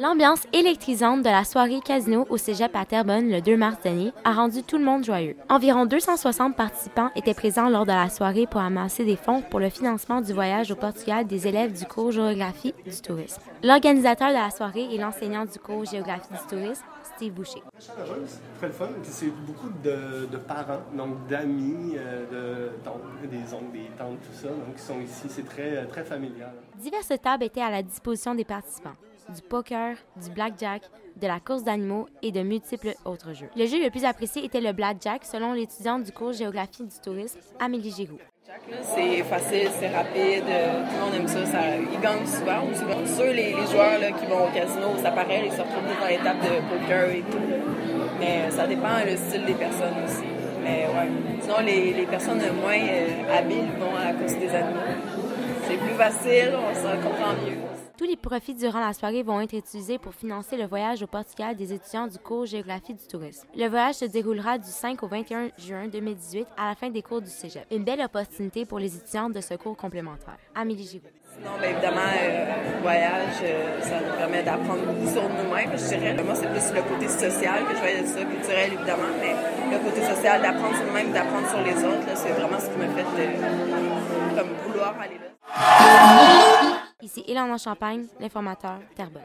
L'ambiance électrisante de la soirée casino au cégep à Terrebonne le 2 mars dernier a rendu tout le monde joyeux. Environ 260 participants étaient présents lors de la soirée pour amasser des fonds pour le financement du voyage au Portugal des élèves du cours Géographie du tourisme. L'organisateur de la soirée est l'enseignant du cours Géographie du tourisme, Steve Boucher. Très fun. C'est beaucoup de, de, parents, donc d'amis, euh, de, des oncles, des tantes, tout ça, donc qui sont ici. C'est très, très familial. Diverses tables étaient à la disposition des participants du poker, du blackjack, de la course d'animaux et de multiples autres jeux. Le jeu le plus apprécié était le blackjack selon l'étudiante du cours Géographie du tourisme, Amélie Giroux. C'est facile, c'est rapide, tout le monde aime ça, ça ils gagnent souvent. Sur les, joueurs qui vont au casino, ça paraît, ils se retrouvent dans tables de poker et tout. Mais ça dépend le style des personnes aussi. Mais ouais. Sinon, les, personnes moins euh, habiles vont à la course des animaux. C'est plus facile, on se comprend mieux. Tous les profits durant la soirée vont être utilisés pour financer le voyage au Portugal des étudiants du cours Géographie du tourisme. Le voyage se déroulera du 5 au 21 juin 2018 à la fin des cours du cégep. Une belle opportunité pour les étudiants de ce cours complémentaire. Amélie Giroux. Sinon, bien évidemment, euh, voyage, euh, ça nous permet d'apprendre beaucoup sur nous-mêmes, je dirais. Moi, c'est plus le côté social que je voyais de ça, culturel évidemment, mais le côté social, d'apprendre sur nous-mêmes, d'apprendre sur les autres, c'est vraiment ce qui m'a fait de, comme vouloir aller là. Ici Hélène en Champagne, l'informateur Terrebonne.